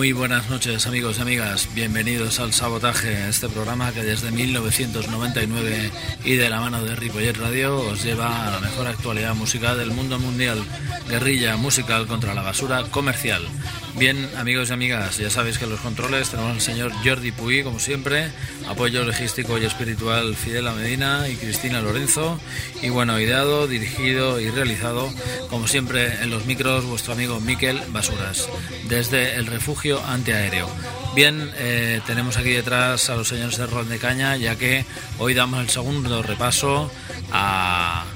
Muy buenas noches amigos y amigas, bienvenidos al Sabotaje, este programa que desde 1999 y de la mano de Ripollet Radio os lleva a la mejor actualidad musical del mundo mundial, guerrilla musical contra la basura comercial. Bien, amigos y amigas, ya sabéis que los controles tenemos al señor Jordi Puy, como siempre, apoyo logístico y espiritual Fidela Medina y Cristina Lorenzo, y bueno, ideado, dirigido y realizado, como siempre, en los micros, vuestro amigo Miquel Basuras, desde el refugio antiaéreo. Bien, eh, tenemos aquí detrás a los señores de Ron de Caña, ya que hoy damos el segundo repaso a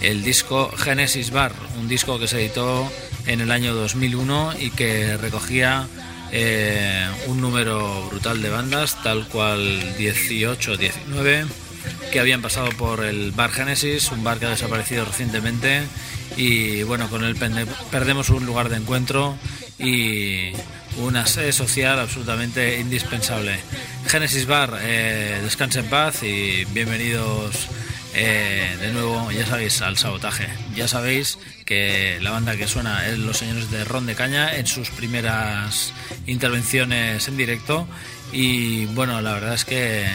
el disco Genesis Bar, un disco que se editó en el año 2001 y que recogía eh, un número brutal de bandas, tal cual 18 19, que habían pasado por el Bar Genesis, un bar que ha desaparecido recientemente y bueno, con él perdemos un lugar de encuentro y una sede social absolutamente indispensable. Genesis Bar, eh, en paz y bienvenidos eh, de nuevo, ya sabéis, al sabotaje. Ya sabéis que la banda que suena es Los Señores de Ron de Caña en sus primeras intervenciones en directo. Y bueno, la verdad es que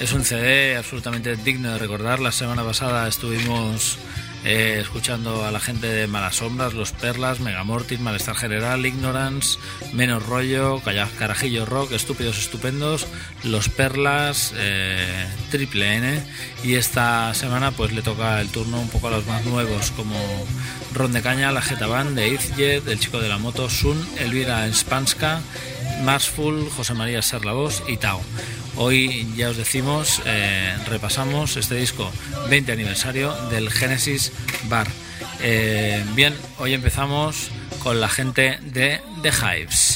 es un CD absolutamente digno de recordar. La semana pasada estuvimos eh, escuchando a la gente de Malas Sombras, Los Perlas, Megamortis, Malestar General, Ignorance, Menos Rollo, Carajillo Rock, Estúpidos Estupendos, Los Perlas, eh, Triple N y esta semana pues le toca el turno un poco a los más nuevos como Ron de Caña, La Jeta Band, de Izjet, El Chico de la Moto, Sun, Elvira Spanska, Marsful, José María Serlavos y Tao. Hoy ya os decimos, eh, repasamos este disco 20 aniversario del Genesis Bar. Eh, bien, hoy empezamos con la gente de The Hives.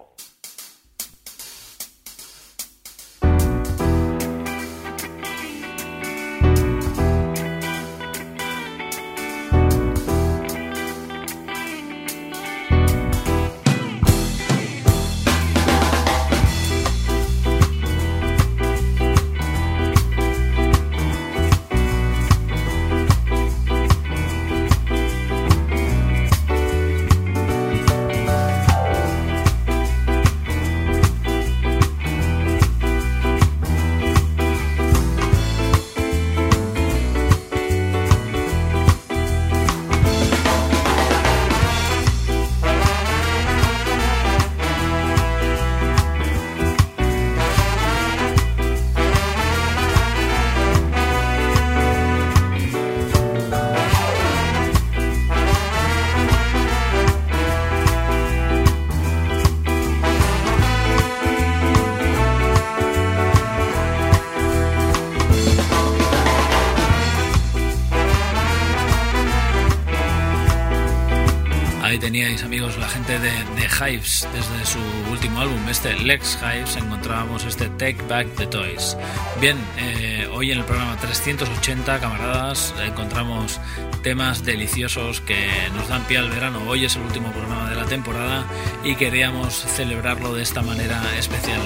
Álbum, este Lex Hives, encontrábamos este Take Back the Toys. Bien, eh, hoy en el programa 380, camaradas, encontramos temas deliciosos que nos dan pie al verano. Hoy es el último programa de la temporada y queríamos celebrarlo de esta manera especial.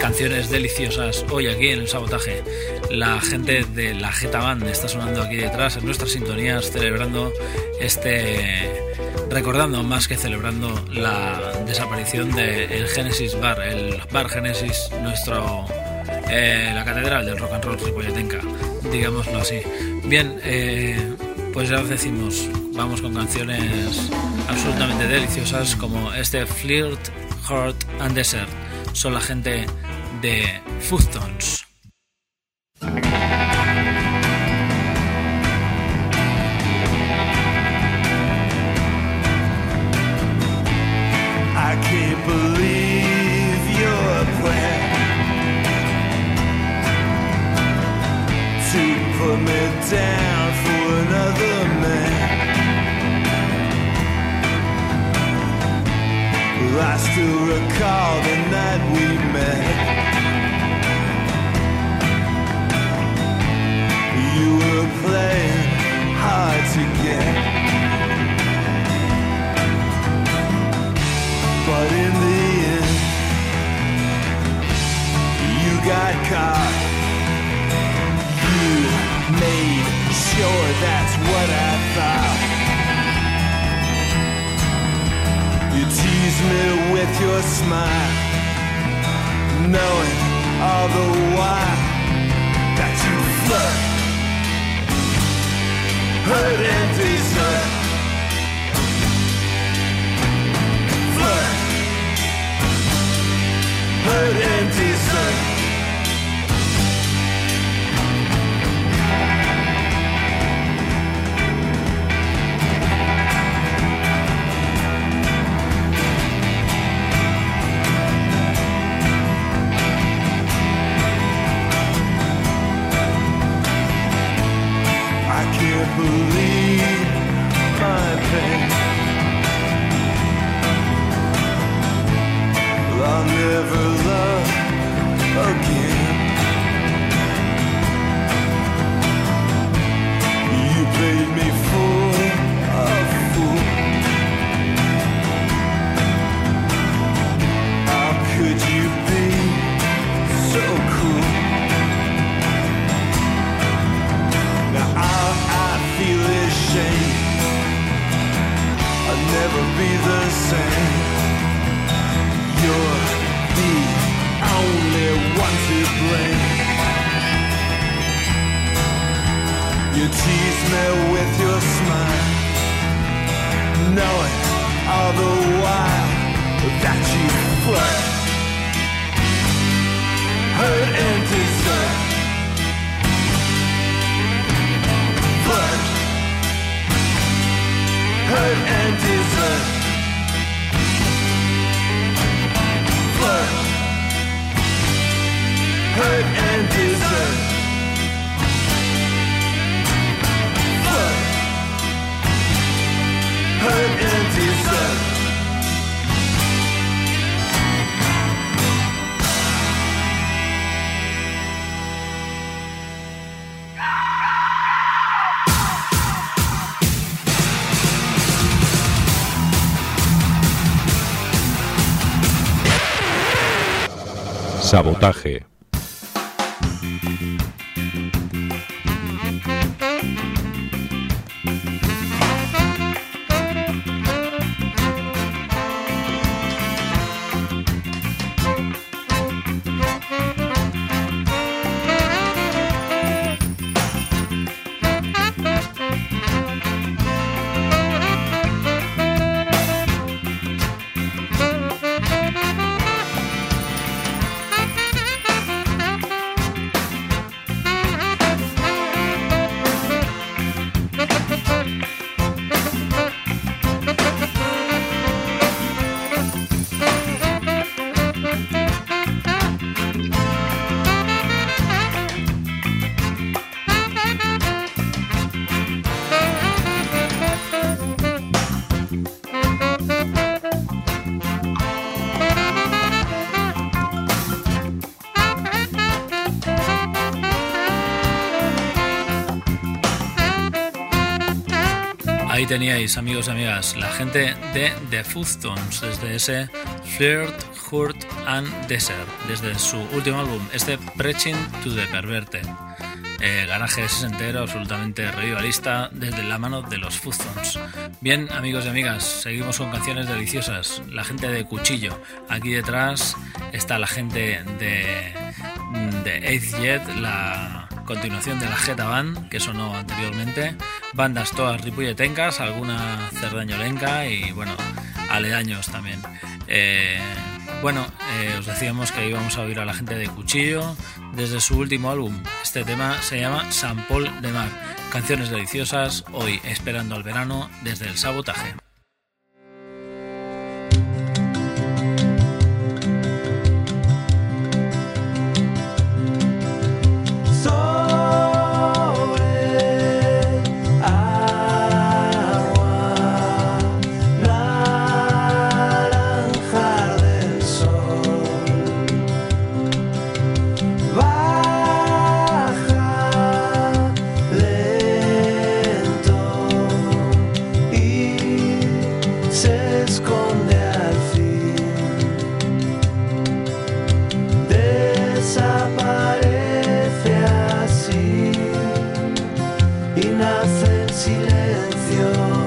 Canciones deliciosas hoy aquí en el sabotaje. La gente de la Geta Band está sonando aquí detrás en nuestras sintonías, celebrando este recordando más que celebrando la desaparición del Genesis Bar, el Bar Genesis, nuestro eh, la catedral del rock and roll ripolletenca, digámoslo así. Bien, eh, pues ya os decimos, vamos con canciones absolutamente deliciosas como este Flirt, Heart and Desert. Son la gente de Foodtones. Down for another man. I still recall the night we met. You were playing hard to get. But in the end, you got caught made sure that's what I thought. You tease me with your smile, knowing all the while that you flirt, hurt and desert. Flirt, hurt and desert. Believe my pain. I'll never love again. You played me never be the same. You're the only one to blame. You tease me with your smile, knowing all the while that you flirt, hurt and desert. Sabotaje. Teníais, amigos y amigas, la gente de The Foodstones, desde ese Flirt, Hurt and Desert, desde su último álbum, este Preaching to the Perverted. Eh, garaje sesentero, absolutamente revivalista, desde la mano de los Foodstones. Bien, amigos y amigas, seguimos con canciones deliciosas. La gente de Cuchillo. Aquí detrás está la gente de, de Eighth Jet, la continuación de la Geta Band, que sonó anteriormente. Bandas todas ripolletencas, alguna cerdañolenca y, bueno, aledaños también. Eh, bueno, eh, os decíamos que íbamos a oír a la gente de Cuchillo desde su último álbum. Este tema se llama San Paul de Mar. Canciones deliciosas, hoy esperando al verano desde el sabotaje. En silencio.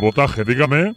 Sabotaje, dígame.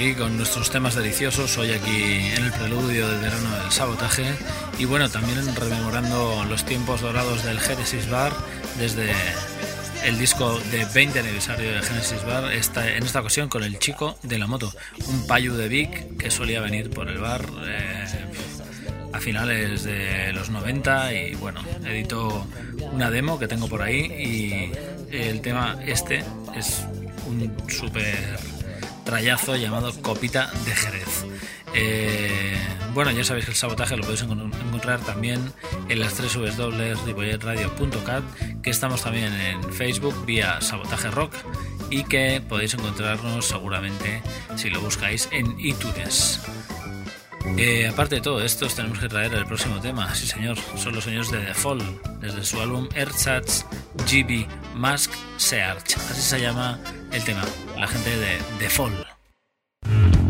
Con nuestros temas deliciosos, hoy aquí en el preludio del verano del sabotaje y bueno, también rememorando los tiempos dorados del Genesis Bar desde el disco de 20 aniversario de Genesis Bar, esta, en esta ocasión con el chico de la moto, un payu de Vic que solía venir por el bar eh, a finales de los 90 y bueno, editó una demo que tengo por ahí y el tema este es un súper trayazo llamado Copita de Jerez. Eh, bueno, ya sabéis que el sabotaje lo podéis encon- encontrar también en las tres www.ripolletradio.cat, que estamos también en Facebook vía Sabotaje Rock y que podéis encontrarnos seguramente si lo buscáis en iTunes. Eh, aparte de todo esto, os tenemos que traer el próximo tema. Sí, señor, son los señores de The Fall, desde su álbum Ersatz GB Mask Search. Así se llama el tema, la gente de The Fall.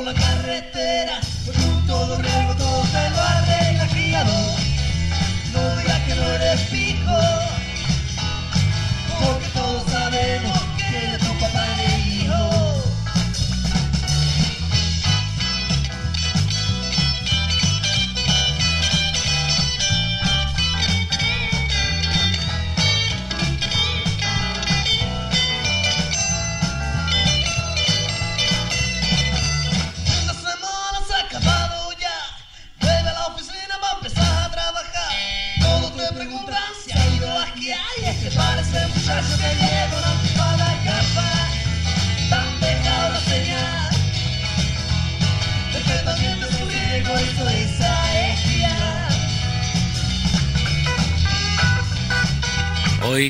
la carretera.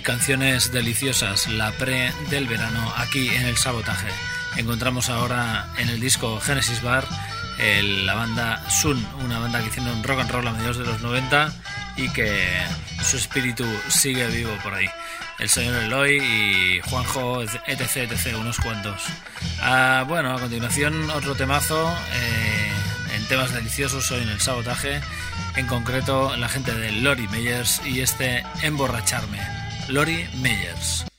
Canciones deliciosas, la pre del verano aquí en el sabotaje. Encontramos ahora en el disco Genesis Bar la banda Sun, una banda que hicieron rock and roll a mediados de los 90 y que su espíritu sigue vivo por ahí. El señor Eloy y Juanjo, etc, etc, unos cuantos. Ah, bueno, a continuación otro temazo eh, en temas deliciosos hoy en el sabotaje. En concreto, la gente de Lori Meyers y este Emborracharme. Lori Meyers.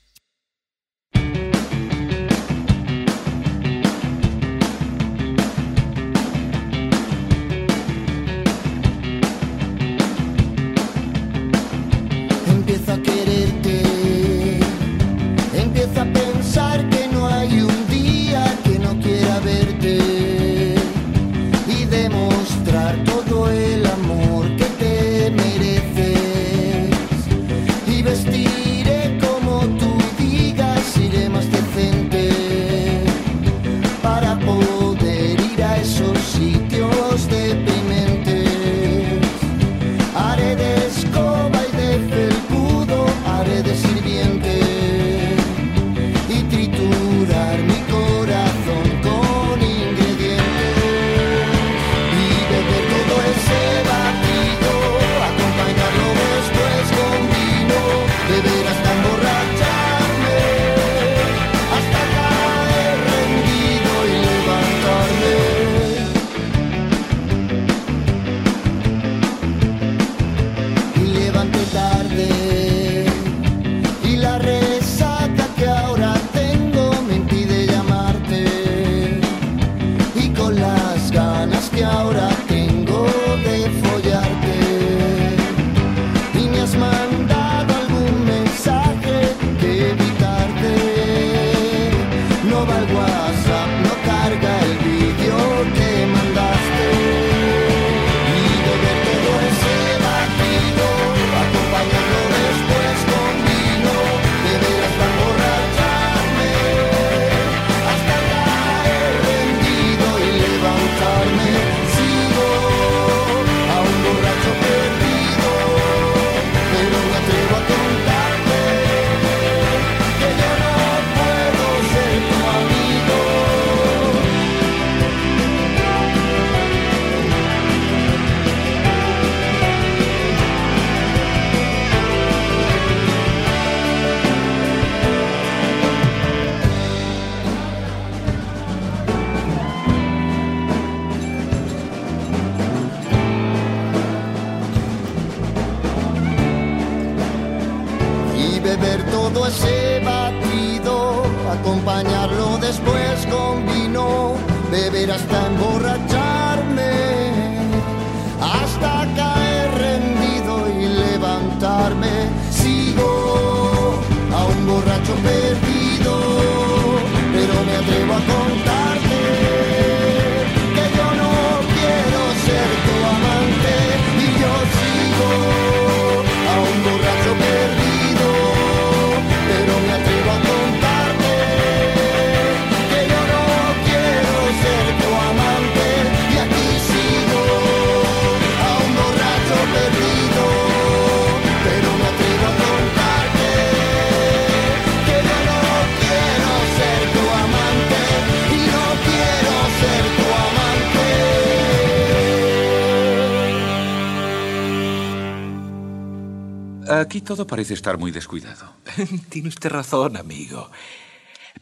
Todo parece estar muy descuidado. Tiene usted razón, amigo.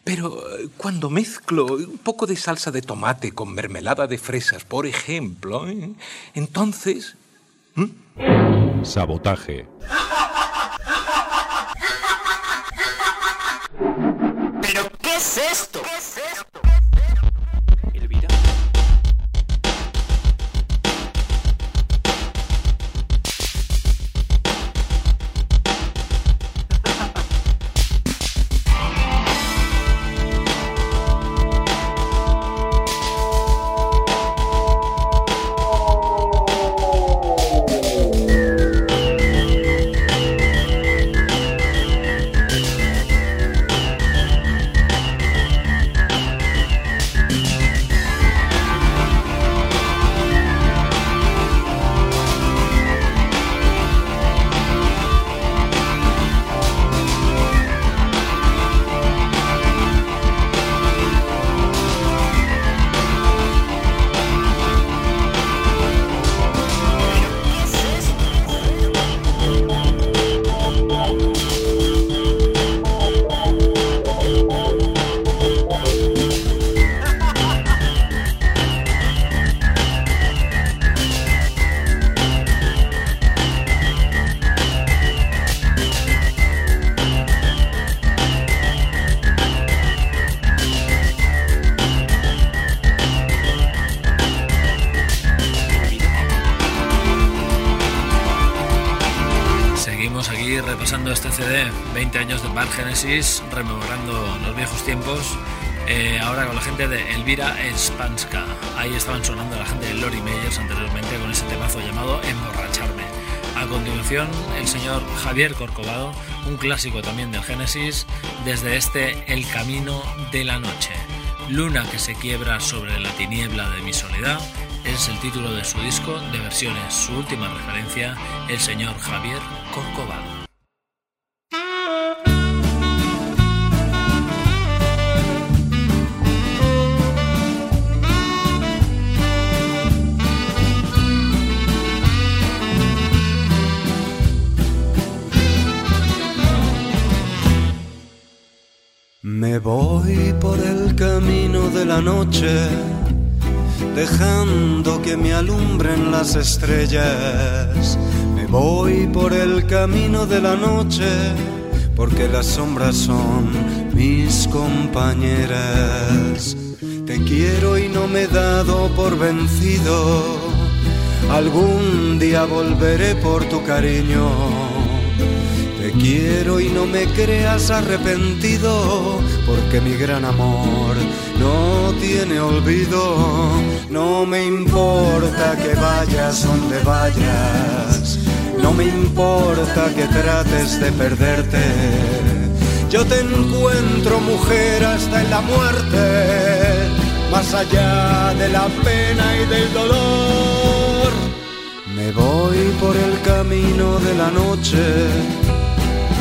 Pero eh, cuando mezclo un poco de salsa de tomate con mermelada de fresas, por ejemplo, ¿eh? entonces... Sabotaje. ¿Pero qué es esto? ¿Qué es esto? Genesis, rememorando los viejos tiempos. eh, ahora con la gente de Elvira Spanska. Ahí estaban sonando la gente de Lori Meyers anteriormente con ese temazo llamado Emborracharme. A continuación, el señor Javier Corcovado, un clásico también del Génesis, desde este El Camino de la Noche. Luna que se quiebra sobre la tiniebla de mi soledad es el título de su disco de versiones. Su última referencia, el señor Javier Corcovado. De la noche, dejando que me alumbren las estrellas. Me voy por el camino de la noche, porque las sombras son mis compañeras. Te quiero y no me he dado por vencido. Algún día volveré por tu cariño. Quiero y no me creas arrepentido, porque mi gran amor no tiene olvido. No me importa que vayas donde vayas, no me importa que trates de perderte. Yo te encuentro mujer hasta en la muerte, más allá de la pena y del dolor. Me voy por el camino de la noche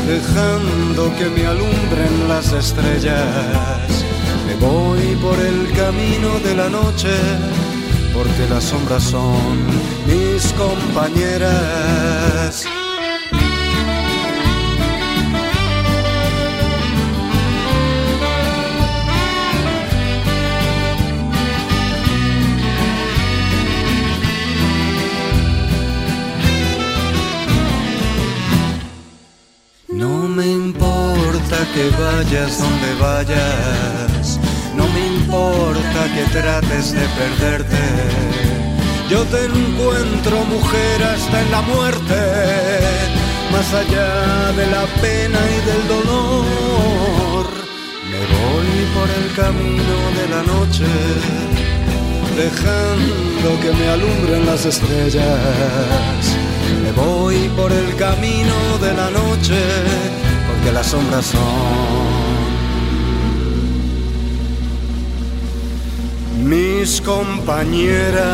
dejando que me alumbren las estrellas. Me voy por el camino de la noche, porque las sombras son mis compañeras. Que vayas donde vayas, no me importa que trates de perderte. Yo te encuentro mujer hasta en la muerte, más allá de la pena y del dolor. Me voy por el camino de la noche, dejando que me alumbren las estrellas. Me voy por el camino de la noche, porque las sombras son mis compañeras.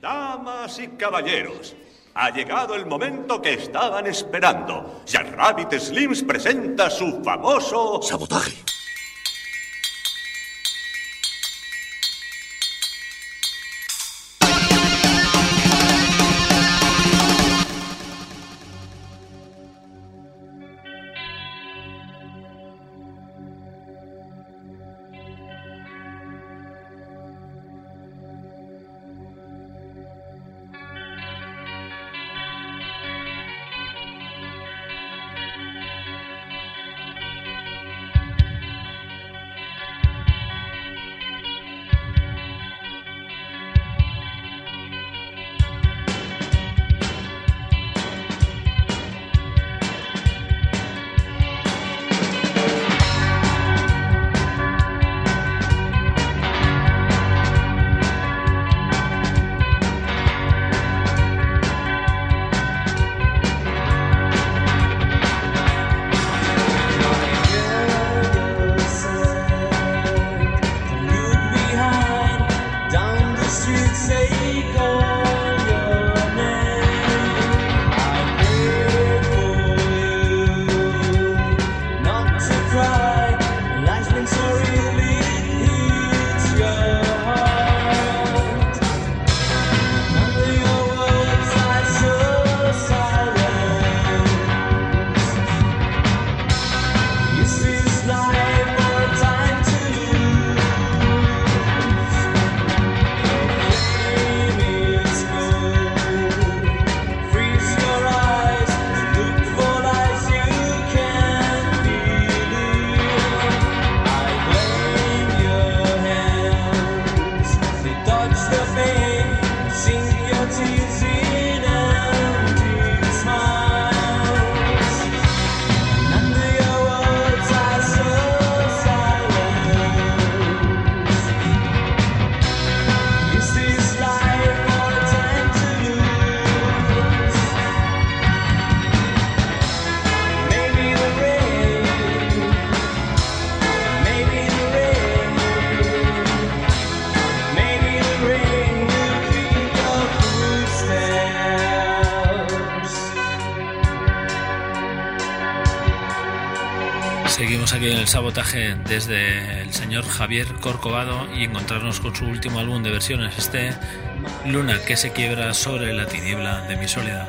Damas y caballeros, ha llegado el momento que estaban esperando. Jack Rabbit Slims presenta su famoso... Sabotaje. Aquí el sabotaje desde el señor Javier Corcovado y encontrarnos con su último álbum de versiones, este Luna que se quiebra sobre la tiniebla de mi soledad.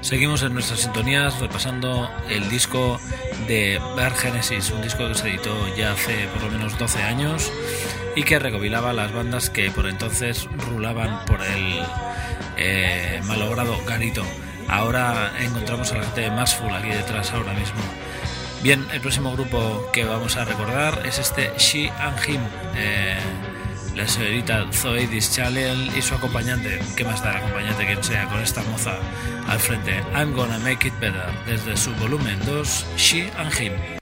Seguimos en nuestras sintonías repasando el disco de Bar Genesis, un disco que se editó ya hace por lo menos 12 años y que recopilaba las bandas que por entonces rulaban por el eh, malogrado Garito. Ahora encontramos a la gente de Masful aquí detrás ahora mismo. Bien, el próximo grupo que vamos a recordar es este She and Him. Eh, la señorita Zoe Dischalel y su acompañante, ¿qué más da el acompañante quien sea con esta moza al frente? I'm gonna make it better, desde su volumen 2, She and Him.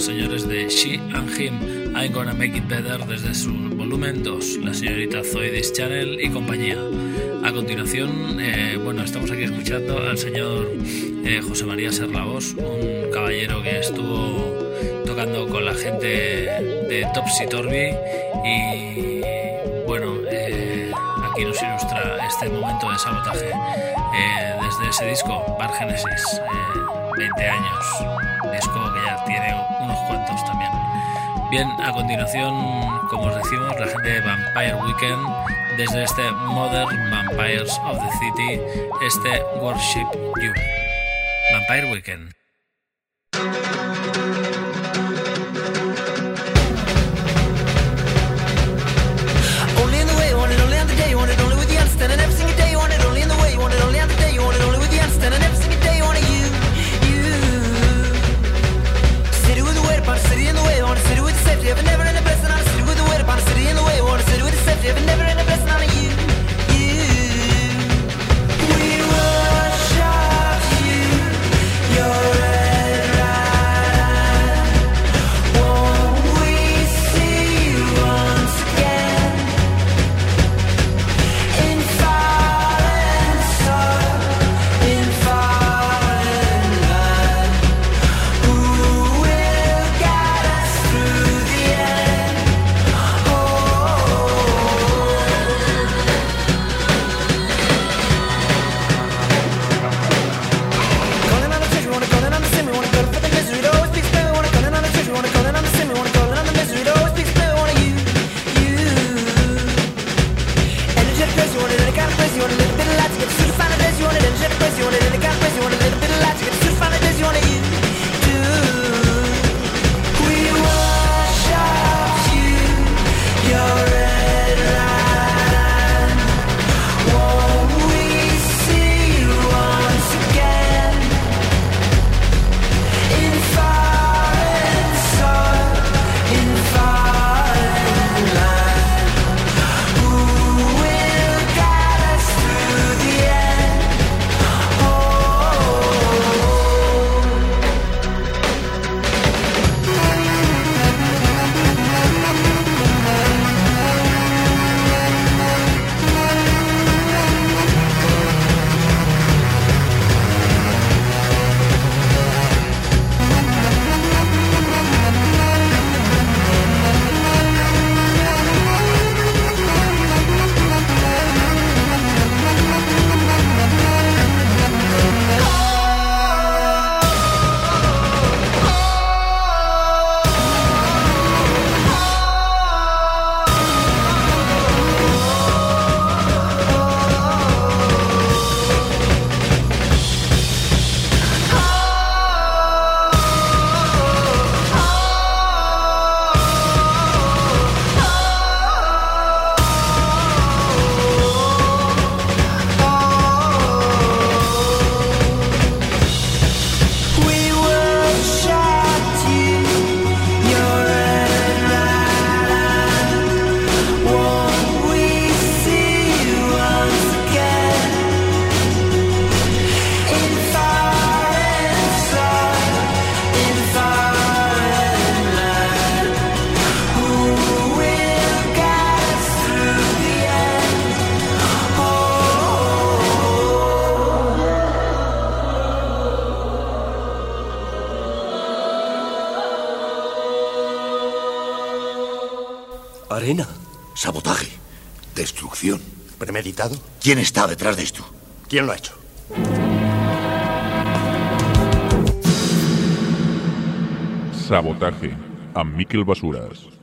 los señores de She and Him, I'm Gonna Make It Better desde su volumen 2, la señorita Zoe Deschanel y compañía. A continuación, eh, bueno, estamos aquí escuchando al señor eh, José María Serlavos, un caballero que estuvo tocando con la gente de Topsy Turvy y bueno, eh, aquí nos ilustra este momento de sabotaje eh, desde ese disco, Bar Genesis, eh, 20 años. Disco que ya tiene unos cuantos también. Bien, a continuación, como os decimos, la gente de Vampire Weekend, desde este Modern Vampires of the City, este Worship You. Vampire Weekend. Sabotaje. Destrucción. ¿Premeditado? ¿Quién está detrás de esto? ¿Quién lo ha hecho? Sabotaje. A Miquel Basuras.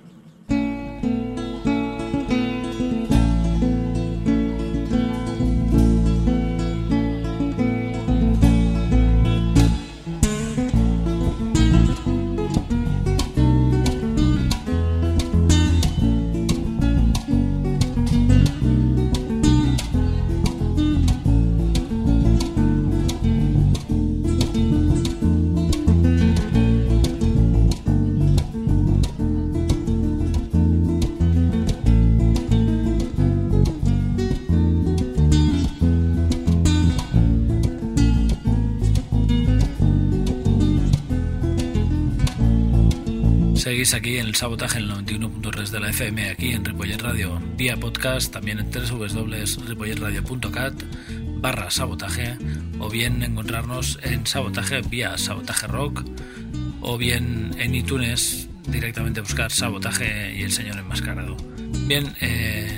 Seguís aquí en el sabotaje en el 91.3 de la FM, aquí en Ripollet Radio, vía podcast, también en www.ripolletradio.cat barra sabotaje, o bien encontrarnos en sabotaje vía sabotaje rock, o bien en iTunes directamente buscar sabotaje y el señor enmascarado. Bien, eh,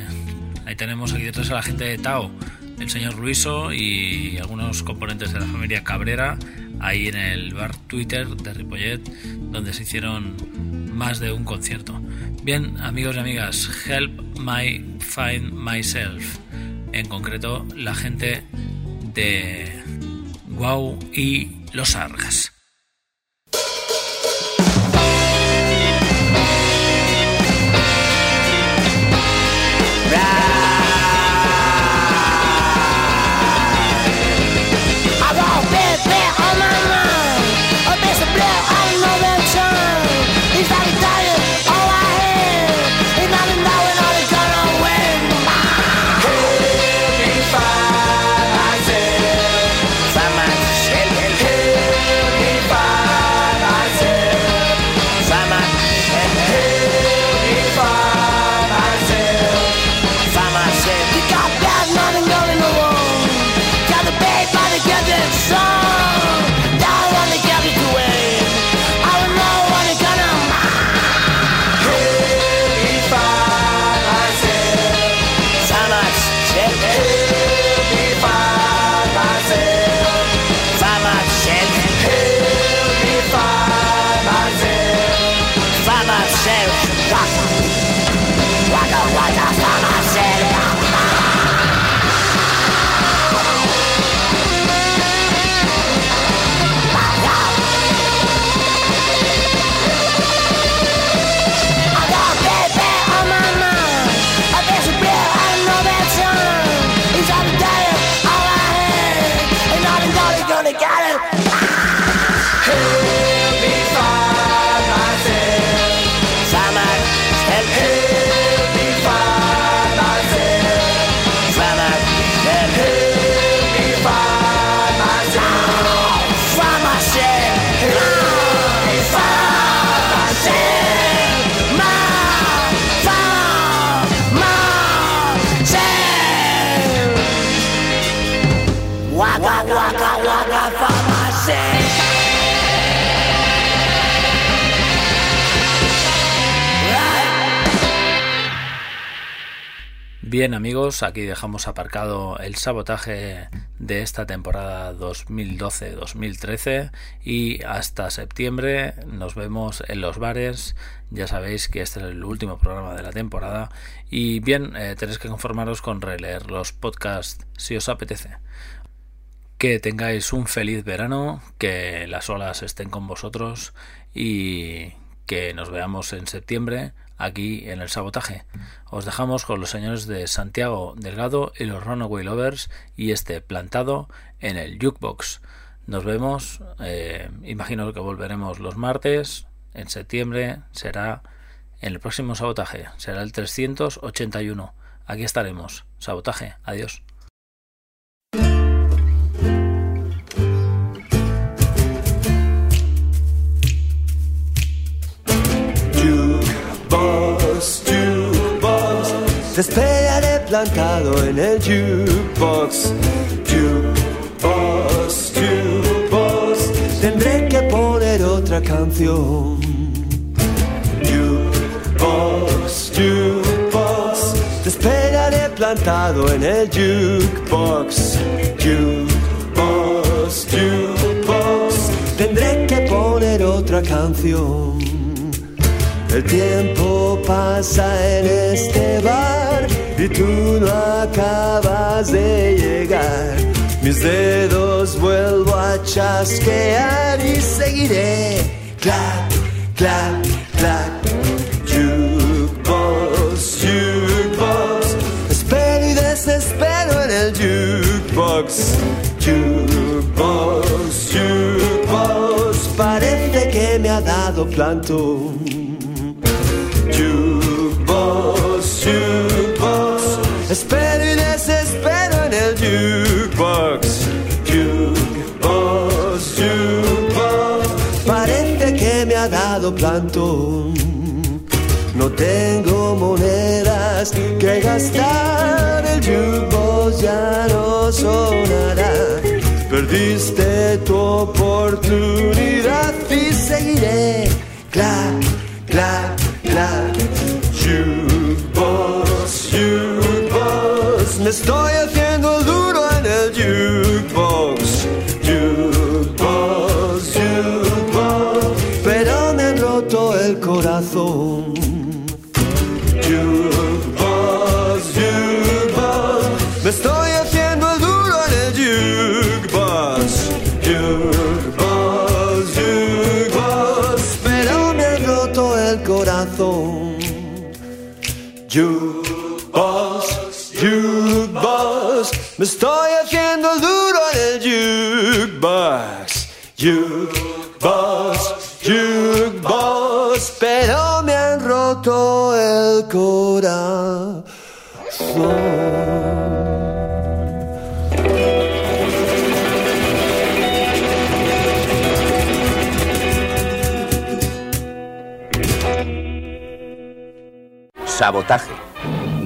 ahí tenemos aquí detrás a la gente de Tao, el señor Ruiso y algunos componentes de la familia Cabrera, ahí en el bar Twitter de Ripollet, donde se hicieron más de un concierto. Bien, amigos y amigas, Help My Find Myself, en concreto la gente de Wow y Los Argas. Bien amigos, aquí dejamos aparcado el sabotaje de esta temporada 2012-2013 y hasta septiembre nos vemos en los bares. Ya sabéis que este es el último programa de la temporada y bien, eh, tenéis que conformaros con releer los podcasts si os apetece. Que tengáis un feliz verano, que las olas estén con vosotros y que nos veamos en septiembre aquí en el sabotaje. Os dejamos con los señores de Santiago Delgado y los Runaway Lovers y este plantado en el jukebox. Nos vemos, eh, imagino que volveremos los martes, en septiembre será en el próximo sabotaje, será el 381. Aquí estaremos. Sabotaje, adiós. Te esperaré plantado en el jukebox. Jukebox, jukebox, tendré que poner otra canción. Jukebox, jukebox, te esperaré plantado en el jukebox. Jukebox, jukebox, tendré que poner otra canción. El tiempo pasa en este bar y tú no acabas de llegar. Mis dedos vuelvo a chasquear y seguiré. Clap, clap, clap. Jukebox, jukebox. Espero y desespero en el jukebox. Jukebox, jukebox. Parece que me ha dado plantón. Jukebox, jukebox. Espero y desespero en el jukebox. Jukebox, jukebox. Parece que me ha dado plantón. tengo monedas que gastar, el jukebox ya no sonará. Perdiste tu oportunidad y seguiré. Clac, clac, Jukebox, jukebox. Me estoy haciendo duro en el jukebox. Jukebox, jukebox. Pero me han roto el corazón. Me estoy haciendo duro en el jukebox. Jukebox, jukebox. Pero me han roto el corazón. Sabotaje.